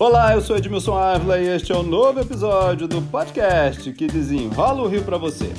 Olá, eu sou Edmilson Ávila e este é o um novo episódio do podcast que desenrola o Rio para você.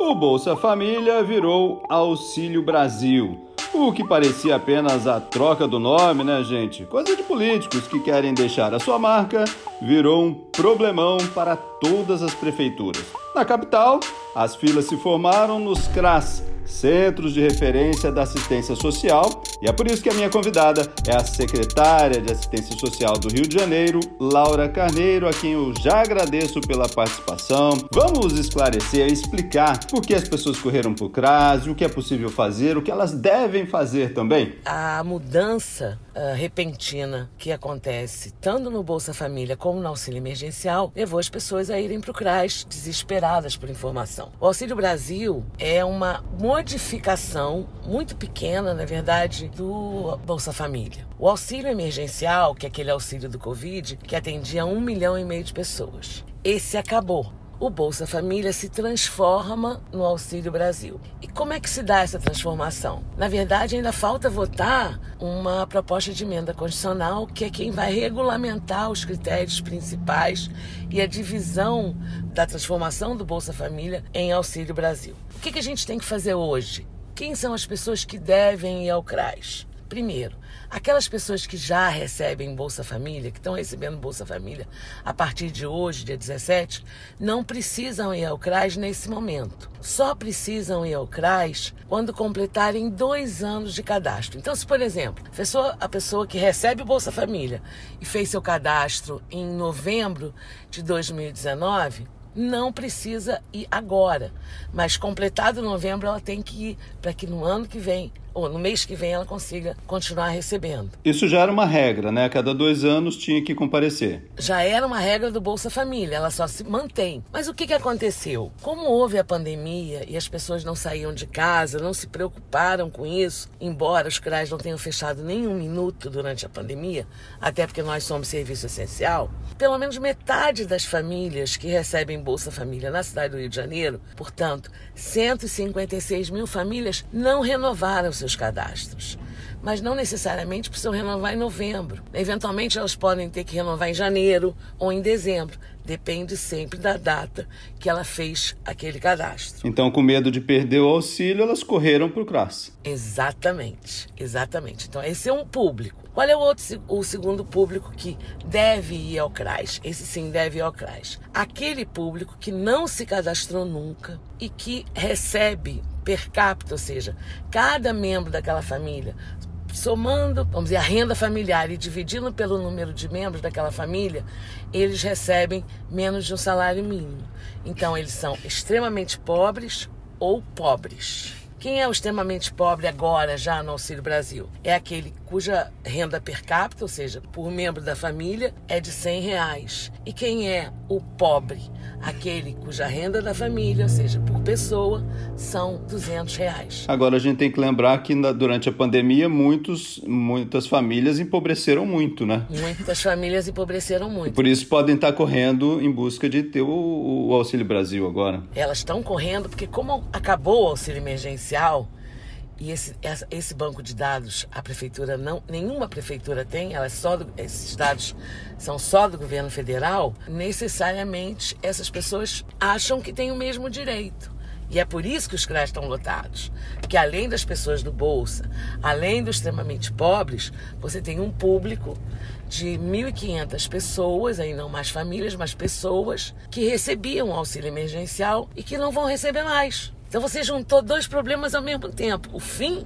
O Bolsa Família virou Auxílio Brasil. O que parecia apenas a troca do nome, né, gente? Coisa de políticos que querem deixar a sua marca, virou um problemão para todas as prefeituras. Na capital, as filas se formaram nos CRAS, Centros de Referência da Assistência Social, e é por isso que a minha convidada é a secretária de Assistência Social do Rio de Janeiro, Laura Carneiro, a quem eu já agradeço pela participação. Vamos esclarecer, explicar por que as pessoas correram para o CRAS, o que é possível fazer, o que elas devem fazer também. A mudança uh, repentina que acontece tanto no Bolsa Família como no auxílio emergencial levou as pessoas a irem para o CRAS desesperadas por informação. O Auxílio Brasil é uma modificação muito pequena, na verdade, do Bolsa Família. O auxílio emergencial, que é aquele auxílio do Covid, que atendia um milhão e meio de pessoas, esse acabou o Bolsa Família se transforma no Auxílio Brasil. E como é que se dá essa transformação? Na verdade, ainda falta votar uma proposta de emenda constitucional, que é quem vai regulamentar os critérios principais e a divisão da transformação do Bolsa Família em Auxílio Brasil. O que, que a gente tem que fazer hoje? Quem são as pessoas que devem ir ao CRAS? Primeiro, aquelas pessoas que já recebem Bolsa Família, que estão recebendo Bolsa Família a partir de hoje, dia 17, não precisam ir ao CRAS nesse momento. Só precisam ir ao CRAS quando completarem dois anos de cadastro. Então, se, por exemplo, a pessoa, a pessoa que recebe Bolsa Família e fez seu cadastro em novembro de 2019, não precisa ir agora, mas completado novembro ela tem que ir para que no ano que vem ou no mês que vem ela consiga continuar recebendo. Isso já era uma regra, né? A cada dois anos tinha que comparecer. Já era uma regra do Bolsa Família, ela só se mantém. Mas o que, que aconteceu? Como houve a pandemia e as pessoas não saíam de casa, não se preocuparam com isso, embora os CRAs não tenham fechado nem um minuto durante a pandemia, até porque nós somos serviço essencial, pelo menos metade das famílias que recebem Bolsa Família na cidade do Rio de Janeiro, portanto, 156 mil famílias não renovaram seus seus cadastros. Mas não necessariamente precisam renovar em novembro. Eventualmente elas podem ter que renovar em janeiro ou em dezembro. Depende sempre da data que ela fez aquele cadastro. Então, com medo de perder o auxílio, elas correram para o CRAS. Exatamente, exatamente. Então, esse é um público. Qual é o, outro, o segundo público que deve ir ao CRAS? Esse sim deve ir ao CRAS. Aquele público que não se cadastrou nunca e que recebe per capita, ou seja, cada membro daquela família somando, vamos dizer, a renda familiar e dividindo pelo número de membros daquela família, eles recebem menos de um salário mínimo. Então, eles são extremamente pobres ou pobres. Quem é o extremamente pobre agora, já no Auxílio Brasil? É aquele cuja renda per capita, ou seja, por membro da família, é de 100 reais. E quem é o pobre? Aquele cuja renda da família, ou seja, por pessoa, são 200 reais. Agora a gente tem que lembrar que na, durante a pandemia muitos, muitas famílias empobreceram muito, né? Muitas famílias empobreceram muito. Por isso podem estar correndo em busca de ter o, o Auxílio Brasil agora. Elas estão correndo porque como acabou o auxílio emergencial, e esse, esse banco de dados a prefeitura não, nenhuma prefeitura tem, ela é só do, esses dados são só do governo federal, necessariamente essas pessoas acham que têm o mesmo direito. E é por isso que os CRAs estão lotados. Que além das pessoas do Bolsa, além dos extremamente pobres, você tem um público de 1.500 pessoas, aí não mais famílias, mas pessoas que recebiam auxílio emergencial e que não vão receber mais. Então você juntou dois problemas ao mesmo tempo: o fim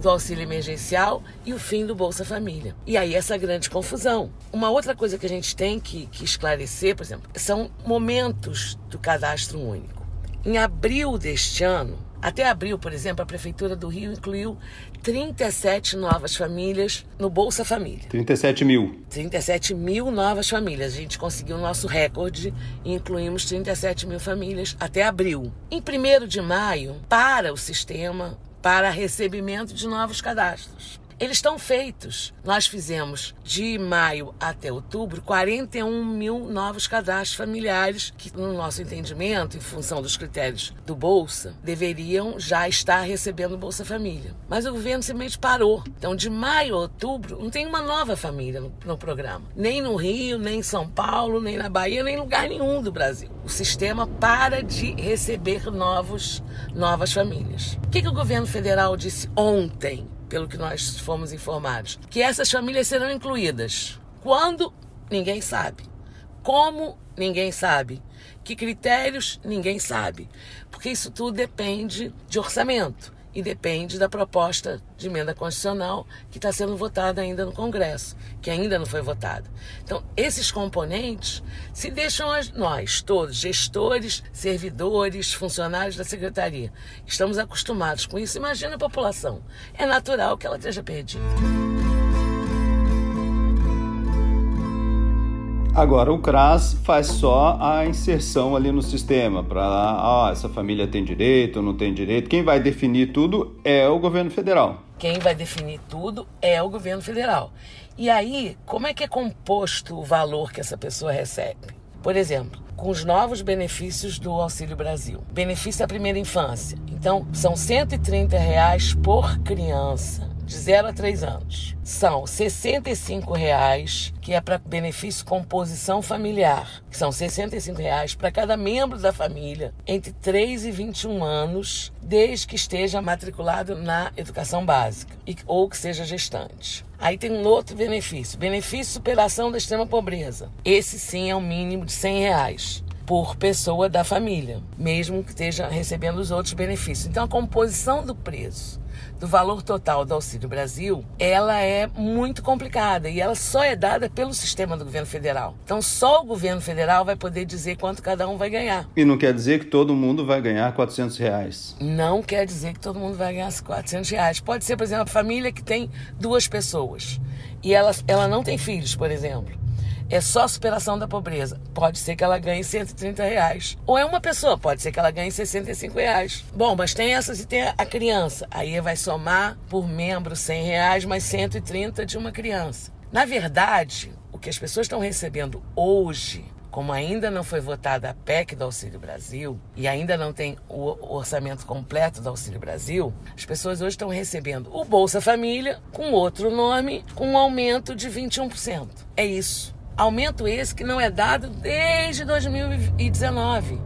do auxílio emergencial e o fim do Bolsa Família. E aí essa grande confusão. Uma outra coisa que a gente tem que, que esclarecer, por exemplo, são momentos do cadastro único. Em abril deste ano, até abril, por exemplo, a Prefeitura do Rio incluiu 37 novas famílias no Bolsa Família. 37 mil. 37 mil novas famílias. A gente conseguiu o nosso recorde e incluímos 37 mil famílias até abril. Em 1 de maio, para o sistema para recebimento de novos cadastros. Eles estão feitos. Nós fizemos de maio até outubro 41 mil novos cadastros familiares que, no nosso entendimento, em função dos critérios do Bolsa, deveriam já estar recebendo Bolsa Família. Mas o governo simplesmente parou. Então, de maio a outubro, não tem uma nova família no, no programa. Nem no Rio, nem em São Paulo, nem na Bahia, nem em lugar nenhum do Brasil. O sistema para de receber novos, novas famílias. O que, que o governo federal disse ontem? Pelo que nós fomos informados, que essas famílias serão incluídas. Quando? Ninguém sabe. Como? Ninguém sabe. Que critérios? Ninguém sabe. Porque isso tudo depende de orçamento e depende da proposta de emenda constitucional que está sendo votada ainda no Congresso, que ainda não foi votada. Então, esses componentes se deixam nós, todos, gestores, servidores, funcionários da Secretaria, estamos acostumados com isso. Imagina a população. É natural que ela esteja perdida. Agora, o CRAS faz só a inserção ali no sistema, para ah, essa família tem direito, não tem direito. Quem vai definir tudo é o governo federal. Quem vai definir tudo é o governo federal. E aí, como é que é composto o valor que essa pessoa recebe? Por exemplo, com os novos benefícios do Auxílio Brasil. Benefício da primeira infância. Então, são 130 reais por criança de 0 a 3 anos. São 65 reais, que é para benefício composição familiar, são 65 reais para cada membro da família entre 3 e 21 anos, desde que esteja matriculado na educação básica e, ou que seja gestante. Aí tem um outro benefício, benefício superação da extrema pobreza. Esse sim é o mínimo de 100 reais por pessoa da família, mesmo que esteja recebendo os outros benefícios. Então a composição do preço do valor total do Auxílio Brasil, ela é muito complicada e ela só é dada pelo sistema do governo federal. Então só o governo federal vai poder dizer quanto cada um vai ganhar. E não quer dizer que todo mundo vai ganhar 400 reais. Não quer dizer que todo mundo vai ganhar 400 reais. Pode ser, por exemplo, a família que tem duas pessoas e ela, ela não tem filhos, por exemplo é só superação da pobreza. Pode ser que ela ganhe 130 reais. Ou é uma pessoa, pode ser que ela ganhe 65 reais. Bom, mas tem essas e tem a criança. Aí vai somar por membro 100 reais mais 130 de uma criança. Na verdade, o que as pessoas estão recebendo hoje como ainda não foi votada a PEC do Auxílio Brasil e ainda não tem o orçamento completo do Auxílio Brasil, as pessoas hoje estão recebendo o Bolsa Família com outro nome, com um aumento de 21%. É isso. Aumento esse que não é dado desde 2019.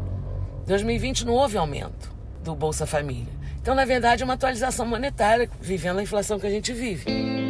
2020 não houve aumento do Bolsa Família. Então, na verdade, é uma atualização monetária, vivendo a inflação que a gente vive.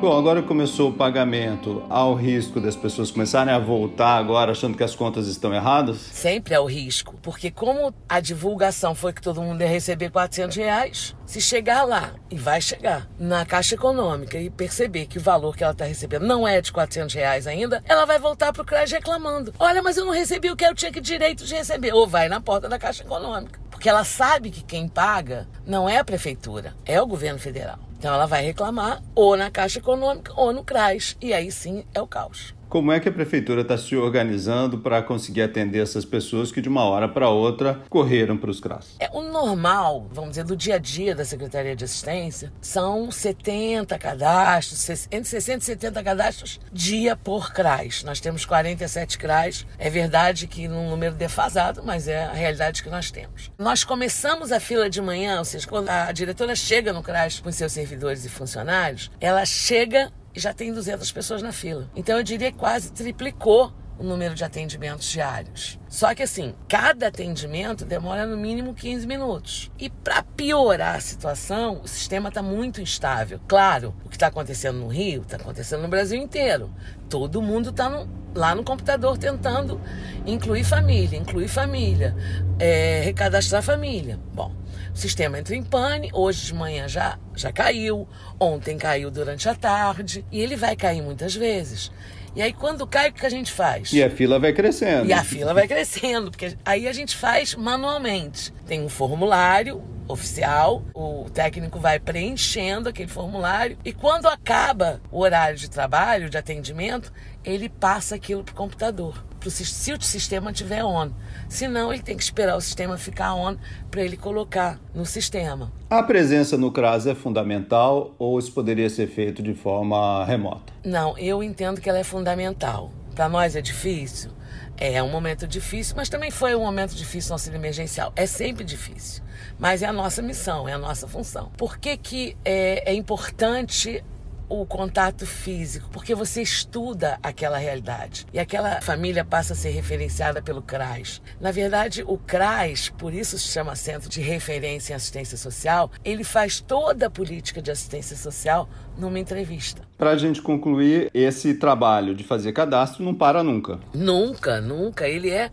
Bom, agora começou o pagamento, há o risco das pessoas começarem a voltar agora achando que as contas estão erradas? Sempre há o risco, porque como a divulgação foi que todo mundo ia receber 400 reais, se chegar lá, e vai chegar, na Caixa Econômica e perceber que o valor que ela está recebendo não é de 400 reais ainda, ela vai voltar para o CRAS reclamando. Olha, mas eu não recebi o que eu tinha que direito de receber. Ou vai na porta da Caixa Econômica. Porque ela sabe que quem paga não é a prefeitura, é o governo federal. Então ela vai reclamar ou na Caixa Econômica ou no CRAS. E aí sim é o caos. Como é que a prefeitura está se organizando para conseguir atender essas pessoas que de uma hora para outra correram para os CRAS? É o normal, vamos dizer, do dia a dia da Secretaria de Assistência, são 70 cadastros, entre 60 e 70 cadastros dia por CRAS. Nós temos 47 CRAS. É verdade que num número defasado, mas é a realidade que nós temos. Nós começamos a fila de manhã, ou seja, quando a diretora chega no CRAS com seus servidores e funcionários, ela chega e já tem 200 pessoas na fila. Então eu diria que quase triplicou o número de atendimentos diários. Só que assim, cada atendimento demora no mínimo 15 minutos. E para piorar a situação, o sistema está muito instável. Claro, o que está acontecendo no Rio está acontecendo no Brasil inteiro. Todo mundo está lá no computador tentando incluir família, incluir família, é, recadastrar família. Bom, o sistema entra em pane, hoje de manhã já, já caiu, ontem caiu durante a tarde e ele vai cair muitas vezes. E aí, quando cai, o que a gente faz? E a fila vai crescendo. E a fila vai crescendo, porque aí a gente faz manualmente. Tem um formulário oficial, o técnico vai preenchendo aquele formulário e quando acaba o horário de trabalho, de atendimento, ele passa aquilo para o computador, pro, se o sistema tiver on. Senão, ele tem que esperar o sistema ficar on para ele colocar no sistema. A presença no CRAS é fundamental ou isso poderia ser feito de forma remota? Não, eu entendo que ela é fundamental. Para nós é difícil? É um momento difícil, mas também foi um momento difícil no auxílio emergencial. É sempre difícil, mas é a nossa missão, é a nossa função. Por que, que é, é importante o contato físico, porque você estuda aquela realidade e aquela família passa a ser referenciada pelo CRAS. Na verdade, o CRAS, por isso se chama Centro de Referência em Assistência Social, ele faz toda a política de assistência social numa entrevista. Para a gente concluir, esse trabalho de fazer cadastro não para nunca. Nunca, nunca. Ele é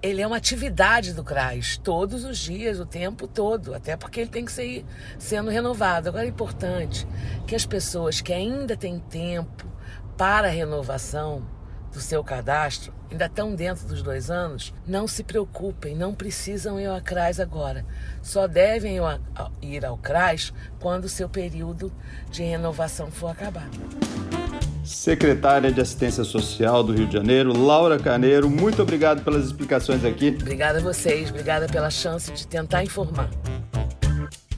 ele é uma atividade do CRAS todos os dias, o tempo todo, até porque ele tem que ser sendo renovado. Agora é importante que as pessoas que ainda têm tempo para a renovação do seu cadastro, ainda estão dentro dos dois anos, não se preocupem, não precisam ir ao CRAS agora. Só devem ir ao CRAS quando o seu período de renovação for acabar secretária de Assistência Social do Rio de Janeiro, Laura Caneiro. Muito obrigado pelas explicações aqui. Obrigada a vocês, obrigada pela chance de tentar informar.